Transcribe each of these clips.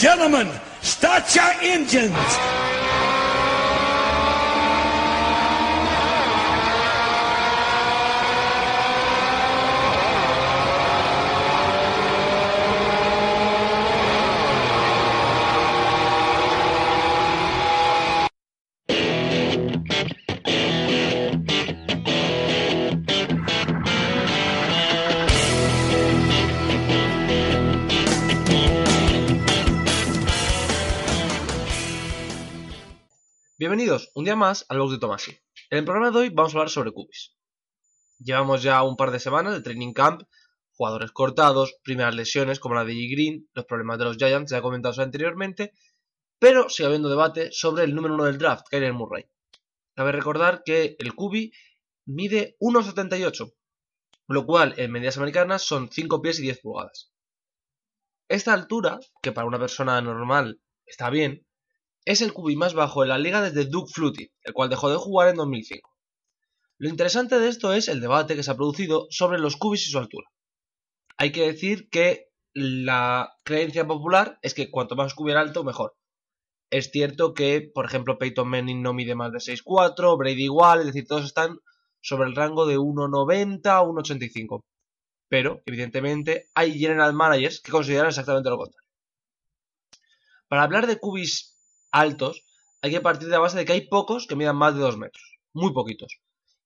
Gentlemen, start your engines. Bienvenidos un día más al box de Tomasi. En el programa de hoy vamos a hablar sobre cubis. Llevamos ya un par de semanas de training camp, jugadores cortados, primeras lesiones como la de G. Green, los problemas de los Giants, ya he comentado anteriormente, pero sigue habiendo debate sobre el número uno del draft, Kyler Murray. Cabe recordar que el cubi mide 1,78, lo cual en medidas americanas son 5 pies y 10 pulgadas. Esta altura, que para una persona normal está bien, es el cubi más bajo de la liga desde Doug Flutie, el cual dejó de jugar en 2005. Lo interesante de esto es el debate que se ha producido sobre los cubis y su altura. Hay que decir que la creencia popular es que cuanto más cubi alto, mejor. Es cierto que, por ejemplo, Peyton Manning no mide más de 6'4, Brady igual, es decir, todos están sobre el rango de 1,90 a 1,85. Pero, evidentemente, hay general managers que consideran exactamente lo contrario. Para hablar de cubis altos, hay que partir de la base de que hay pocos que midan más de 2 metros. Muy poquitos.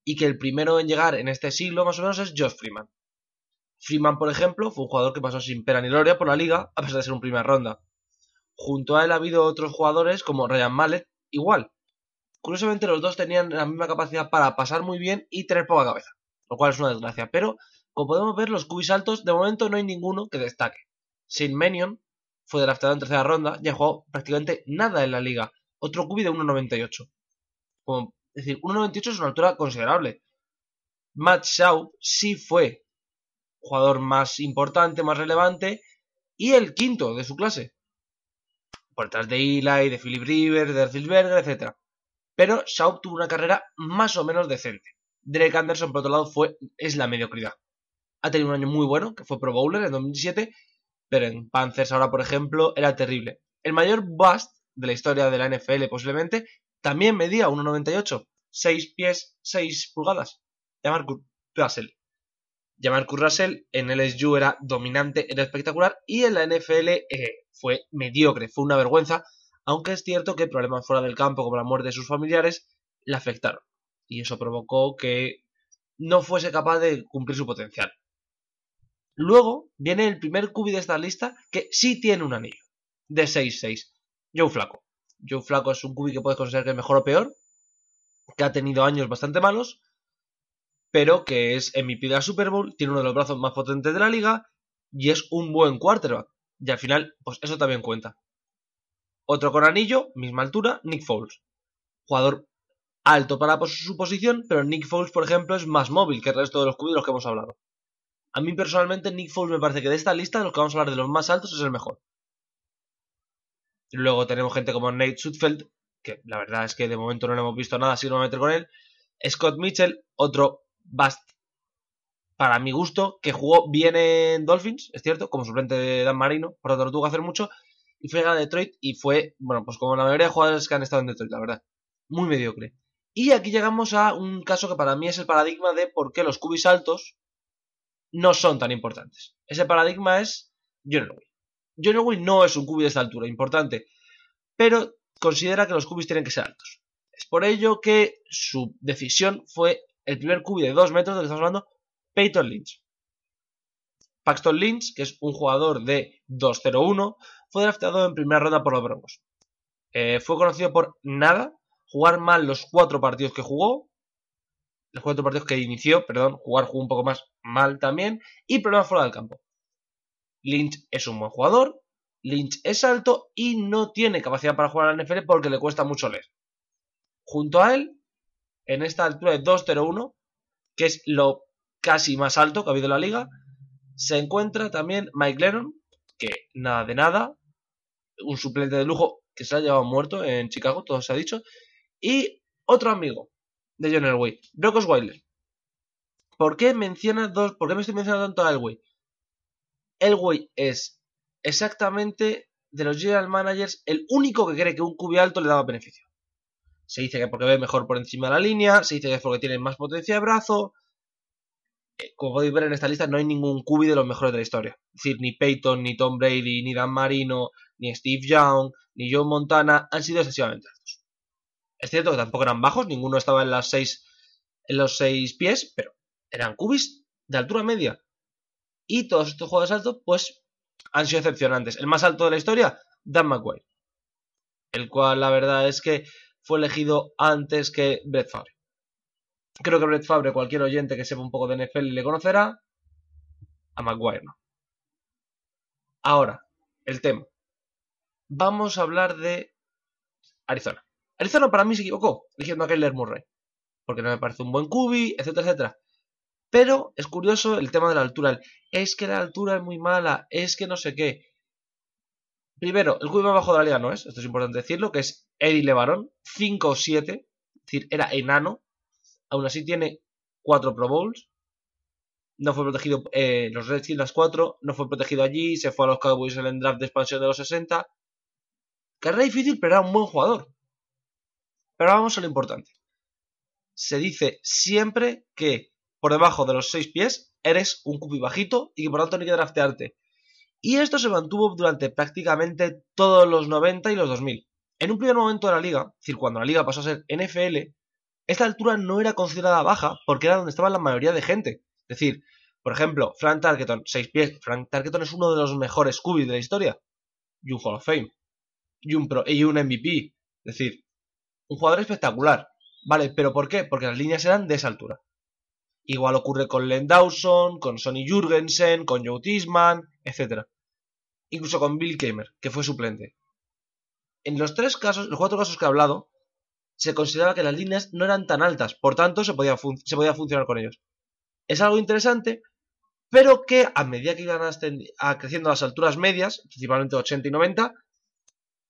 Y que el primero en llegar en este siglo, más o menos, es Josh Freeman. Freeman, por ejemplo, fue un jugador que pasó sin pena ni gloria por la liga, a pesar de ser un primera ronda. Junto a él ha habido otros jugadores como Ryan Mallet, igual. Curiosamente, los dos tenían la misma capacidad para pasar muy bien y tener poca cabeza, lo cual es una desgracia. Pero, como podemos ver, los cubis altos, de momento no hay ninguno que destaque. Sin Menion fue draftado en tercera ronda y ha jugado prácticamente nada en la liga. Otro cubi de 1.98. Es decir, 1.98 es una altura considerable. Matt Shaw sí fue jugador más importante, más relevante y el quinto de su clase. Por detrás de Eli, de Philip Rivers, de Erfilberger, etc. Pero Shaw tuvo una carrera más o menos decente. Drake Anderson, por otro lado, fue, es la mediocridad. Ha tenido un año muy bueno, que fue Pro Bowler en 2017, pero en Panthers ahora, por ejemplo, era terrible. El mayor bust de la historia de la NFL posiblemente también medía 1,98, 6 pies, 6 pulgadas. Jamarcus Russell. Jamarcus Russell en LSU era dominante, era espectacular y en la NFL eh, fue mediocre, fue una vergüenza, aunque es cierto que problemas fuera del campo como la muerte de sus familiares le afectaron y eso provocó que no fuese capaz de cumplir su potencial. Luego viene el primer cubi de esta lista que sí tiene un anillo. De 6-6. Joe Flaco. Joe Flaco es un cubi que puedes considerar que es mejor o peor. Que ha tenido años bastante malos. Pero que es MVP de la Super Bowl. Tiene uno de los brazos más potentes de la liga. Y es un buen quarterback. Y al final, pues eso también cuenta. Otro con anillo, misma altura, Nick Foles. Jugador alto para su posición, pero Nick Foles, por ejemplo, es más móvil que el resto de los cubis de los que hemos hablado. A mí personalmente Nick Foles me parece que de esta lista, de los que vamos a hablar de los más altos, es el mejor. Luego tenemos gente como Nate Sudfeld, que la verdad es que de momento no le hemos visto nada, así no me meter con él. Scott Mitchell, otro bast para mi gusto, que jugó bien en Dolphins, es cierto, como suplente de Dan Marino, por lo tanto no tuvo que hacer mucho, y fue a Detroit y fue, bueno, pues como la mayoría de jugadores que han estado en Detroit, la verdad, muy mediocre. Y aquí llegamos a un caso que para mí es el paradigma de por qué los cubis altos no son tan importantes. Ese paradigma es John Elway. John Elway no es un cubi de esta altura, importante, pero considera que los cubis tienen que ser altos. Es por ello que su decisión fue el primer cubi de 2 metros del que estamos hablando, Peyton Lynch. Paxton Lynch, que es un jugador de 2-0-1, fue draftado en primera ronda por los Broncos. Eh, fue conocido por nada, jugar mal los cuatro partidos que jugó, los cuatro partidos que inició, perdón, jugar jugó un poco más mal también, y problemas fuera del campo. Lynch es un buen jugador, Lynch es alto y no tiene capacidad para jugar a la NFL porque le cuesta mucho leer. Junto a él, en esta altura de 2-0-1, que es lo casi más alto que ha habido en la liga, se encuentra también Mike Lennon, que nada de nada, un suplente de lujo que se ha llevado muerto en Chicago, todo se ha dicho, y otro amigo, de John Elway. Brock Osweiler. ¿Por qué mencionas dos? ¿Por qué me estoy mencionando tanto a Elway? Elway es exactamente de los general managers el único que cree que un cubi alto le daba beneficio. Se dice que porque ve mejor por encima de la línea, se dice que es porque tiene más potencia de brazo. Eh, como podéis ver en esta lista, no hay ningún cubi de los mejores de la historia. Es decir, ni Peyton, ni Tom Brady, ni Dan Marino, ni Steve Young, ni Joe Montana han sido excesivamente altos. Es cierto que tampoco eran bajos, ninguno estaba en los seis pies, pero eran cubis de altura media. Y todos estos jugadores altos, pues, han sido excepcionantes. El más alto de la historia, Dan McGuire. El cual, la verdad es que fue elegido antes que Brett Favre. Creo que Brett Favre, cualquier oyente que sepa un poco de NFL le conocerá. A McGuire no. Ahora, el tema. Vamos a hablar de Arizona. Arizona para mí se equivocó eligiendo a Kyler Murray. Porque no me parece un buen cubi, etcétera, etcétera. Pero es curioso el tema de la altura. Es que la altura es muy mala, es que no sé qué. Primero, el cubi más bajo de la liga no es, esto es importante decirlo, que es Eddie Levarón, 5 o 7, es decir, era enano. Aún así tiene 4 Pro Bowls. No fue protegido, eh, los Redskins las 4, no fue protegido allí, se fue a los Cowboys en el draft de expansión de los 60. Carrera difícil, pero era un buen jugador. Pero vamos a lo importante. Se dice siempre que por debajo de los 6 pies eres un cubi bajito y que por tanto no hay que draftearte. Y esto se mantuvo durante prácticamente todos los 90 y los 2000. En un primer momento de la liga, es decir, cuando la liga pasó a ser NFL, esta altura no era considerada baja porque era donde estaba la mayoría de gente. Es decir, por ejemplo, Frank Tarkenton, 6 pies. Frank Tarkenton es uno de los mejores cubis de la historia. Y un Hall of Fame. Y un, Pro, y un MVP. Es decir, un jugador espectacular. Vale, ¿pero por qué? Porque las líneas eran de esa altura. Igual ocurre con Len Dawson, con Sonny Jurgensen, con Joe Tisman, etc. Incluso con Bill Kamer, que fue suplente. En los tres casos, los cuatro casos que he hablado, se consideraba que las líneas no eran tan altas, por tanto se podía, funcionar con ellos. Es algo interesante, pero que a medida que iban creciendo las alturas medias, principalmente 80 y 90,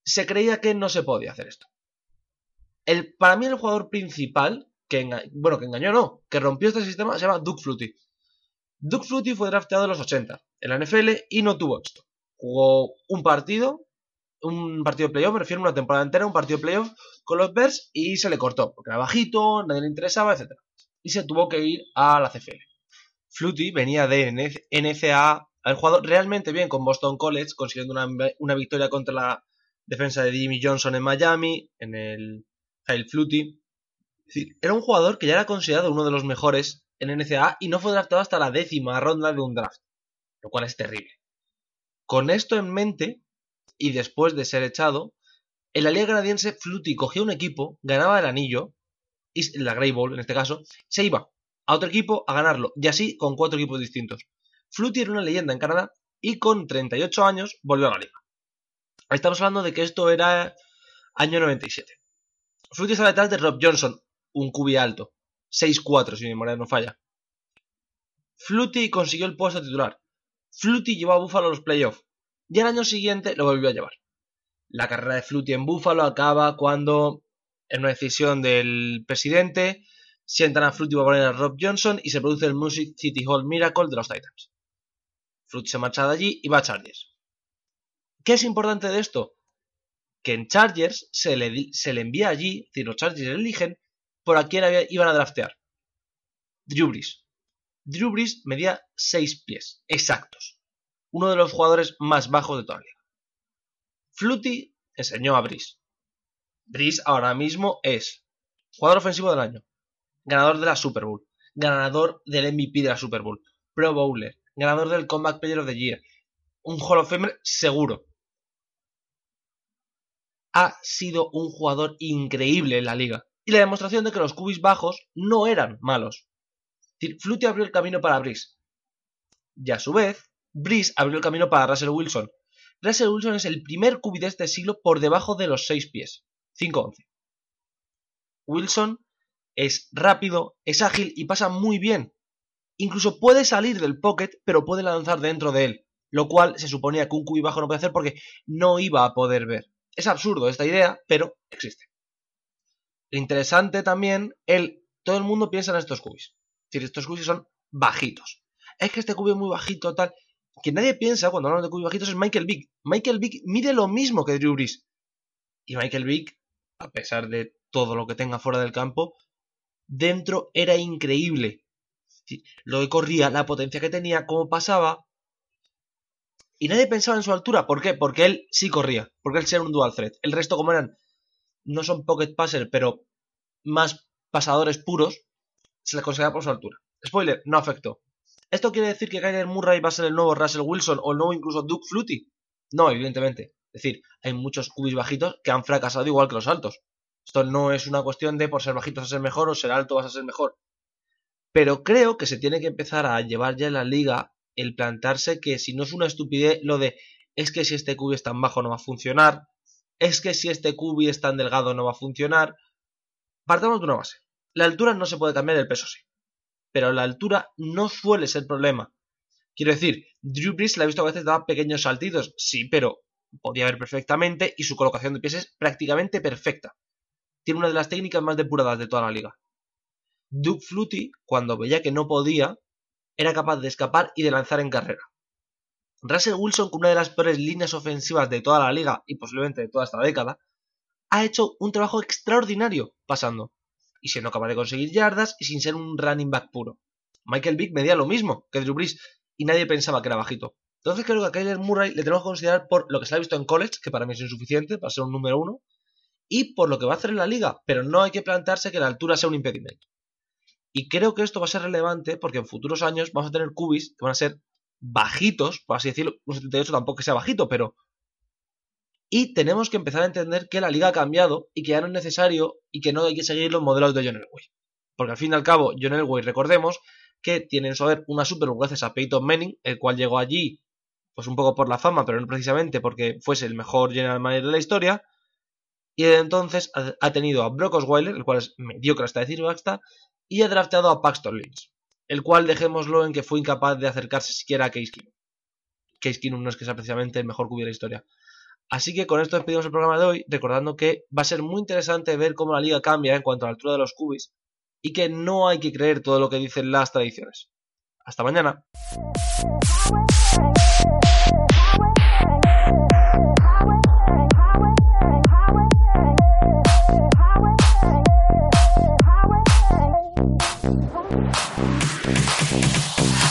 se creía que no se podía hacer esto. El, para mí el jugador principal, que bueno, que engañó no, que rompió este sistema, se llama Duke Flutie. Duke Flutie fue drafteado en los 80 en la NFL y no tuvo esto. Jugó un partido, un partido de playoff, me refiero a una temporada entera, un partido de playoff con los Bears y se le cortó, porque era bajito, nadie le interesaba, etc. Y se tuvo que ir a la CFL. Flutie venía de NCAA, ha jugado realmente bien con Boston College, consiguiendo una victoria contra la defensa de Jimmy Johnson en Miami, en el Kyle Flutie. era un jugador que ya era considerado uno de los mejores en NCAA y no fue draftado hasta la décima ronda de un draft, lo cual es terrible. Con esto en mente, y después de ser echado, en la Liga Canadiense Flutie cogía un equipo, ganaba el anillo, y la Grey Bowl en este caso, se iba a otro equipo a ganarlo, y así con cuatro equipos distintos. Flutie era una leyenda en Canadá y con 38 años volvió a la liga. Estamos hablando de que esto era año 97. Flutie está detrás de Rob Johnson, un cubi alto. 6-4, si mi memoria no falla. Flutie consiguió el puesto titular. Flutie llevó a Buffalo a los playoffs. Y al año siguiente lo volvió a llevar. La carrera de Flutie en Buffalo acaba cuando, en una decisión del presidente, sientan a Flutie para poner a Rob Johnson y se produce el Music City Hall Miracle de los Titans. Flutie se marcha de allí y va a Chargers. ¿Qué es importante de esto? Que en Chargers se le, se le envía allí, decir, los Chargers eligen por a quién iban a draftear. Drew Brees. Drew Brees medía 6 pies, exactos. Uno de los jugadores más bajos de toda la liga. Flutie enseñó a Brees. Brees ahora mismo es jugador ofensivo del año, ganador de la Super Bowl, ganador del MVP de la Super Bowl, Pro Bowler, ganador del Comeback Player of the Year, un Hall of Famer seguro ha sido un jugador increíble en la liga. Y la demostración de que los cubis bajos no eran malos. Flutie abrió el camino para Brice. Y a su vez, Brice abrió el camino para Russell Wilson. Russell Wilson es el primer cubi de este siglo por debajo de los 6 pies. 5-11. Wilson es rápido, es ágil y pasa muy bien. Incluso puede salir del pocket, pero puede lanzar dentro de él. Lo cual se suponía que un cubi bajo no puede hacer porque no iba a poder ver. Es absurdo esta idea, pero existe. Interesante también, el, todo el mundo piensa en estos cubis. Es decir, estos cubis son bajitos. Es que este cubi es muy bajito, tal. que nadie piensa cuando hablamos de cubis bajitos es Michael Vick. Michael Vick mide lo mismo que Drew Brees. Y Michael Vick, a pesar de todo lo que tenga fuera del campo, dentro era increíble. Lo que corría, la potencia que tenía, cómo pasaba. Y nadie pensaba en su altura. ¿Por qué? Porque él sí corría. Porque él era un dual threat. El resto, como eran, no son pocket passer, pero más pasadores puros, se le considera por su altura. Spoiler, no afectó. ¿Esto quiere decir que Kyler Murray va a ser el nuevo Russell Wilson o el nuevo incluso Duke Flutie? No, evidentemente. Es decir, hay muchos cubis bajitos que han fracasado igual que los altos. Esto no es una cuestión de por ser bajito vas a ser mejor o ser alto vas a ser mejor. Pero creo que se tiene que empezar a llevar ya en la liga el plantarse que si no es una estupidez lo de es que si este cubi es tan bajo no va a funcionar, es que si este cubi es tan delgado no va a funcionar. Partamos de una base. La altura no se puede cambiar, el peso sí. Pero la altura no suele ser problema. Quiero decir, Drew Brees la he visto a veces dar pequeños saltitos, sí, pero podía ver perfectamente y su colocación de pies es prácticamente perfecta. Tiene una de las técnicas más depuradas de toda la liga. Duke Flutie, cuando veía que no podía, era capaz de escapar y de lanzar en carrera. Russell Wilson, con una de las peores líneas ofensivas de toda la liga y posiblemente de toda esta década, ha hecho un trabajo extraordinario pasando y siendo capaz de conseguir yardas y sin ser un running back puro. Michael Vick medía lo mismo que Drew Brees y nadie pensaba que era bajito. Entonces creo que a Kyler Murray le tenemos que considerar por lo que se ha visto en college, que para mí es insuficiente para ser un número uno, y por lo que va a hacer en la liga, pero no hay que plantearse que la altura sea un impedimento. Y creo que esto va a ser relevante porque en futuros años vamos a tener cubis que van a ser bajitos, por así decirlo, un 78 tampoco que sea bajito, pero y tenemos que empezar a entender que la liga ha cambiado y que ya no es necesario y que no hay que seguir los modelos de John Elway. Porque al fin y al cabo, John Elway, recordemos que tiene en su haber una super gracias a Peyton Manning, el cual llegó allí pues un poco por la fama, pero no precisamente porque fuese el mejor general manager de la historia. Y desde entonces ha tenido a Brock Osweiler, el cual es mediocre hasta decir basta, y ha drafteado a Paxton Lynch, el cual dejémoslo en que fue incapaz de acercarse siquiera a Case Keenum. Case Keenum no es que sea precisamente el mejor de la historia. Así que con esto despedimos el programa de hoy, recordando que va a ser muy interesante ver cómo la liga cambia en cuanto a la altura de los cubis y que no hay que creer todo lo que dicen las tradiciones. Hasta mañana.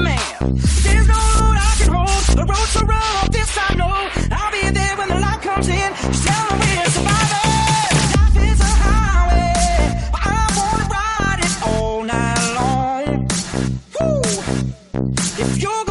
man. There's no road I can so rough, this. I'll be there when the light comes in. We're. Life is a highway, I wanna ride it all night long. If you're